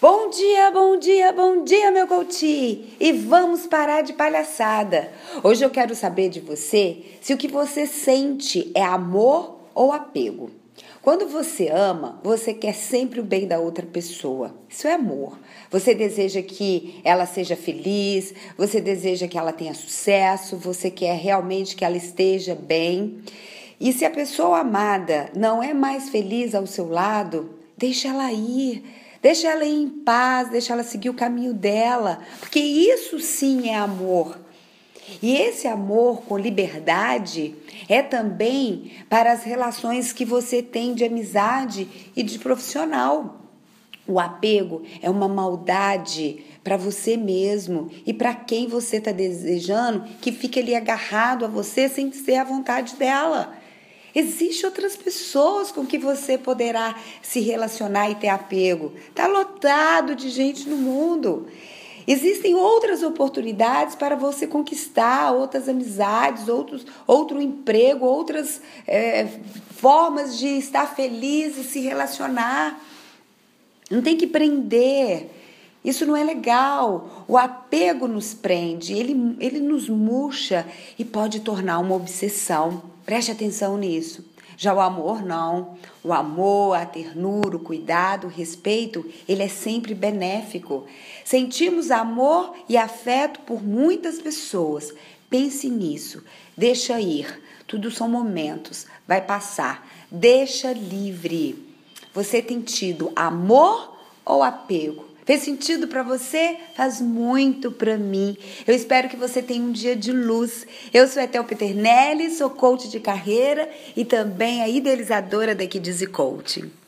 Bom dia, bom dia, bom dia, meu coach! E vamos parar de palhaçada. Hoje eu quero saber de você se o que você sente é amor ou apego. Quando você ama, você quer sempre o bem da outra pessoa. Isso é amor. Você deseja que ela seja feliz, você deseja que ela tenha sucesso, você quer realmente que ela esteja bem. E se a pessoa amada não é mais feliz ao seu lado, deixa ela ir Deixa ela ir em paz, deixa ela seguir o caminho dela, porque isso sim é amor. E esse amor com liberdade é também para as relações que você tem de amizade e de profissional. O apego é uma maldade para você mesmo e para quem você está desejando que fique ali agarrado a você sem ser a vontade dela. Existem outras pessoas com que você poderá se relacionar e ter apego. Está lotado de gente no mundo. Existem outras oportunidades para você conquistar outras amizades, outros, outro emprego, outras é, formas de estar feliz e se relacionar. Não tem que prender. Isso não é legal. O apego nos prende, ele, ele nos murcha e pode tornar uma obsessão. Preste atenção nisso. Já o amor não. O amor, a ternura, o cuidado, o respeito, ele é sempre benéfico. Sentimos amor e afeto por muitas pessoas. Pense nisso. Deixa ir. Tudo são momentos. Vai passar. Deixa livre. Você tem tido amor ou apego? Fez sentido para você? Faz muito para mim. Eu espero que você tenha um dia de luz. Eu sou Etel Peternelli, sou coach de carreira e também a idealizadora da Kids Coaching.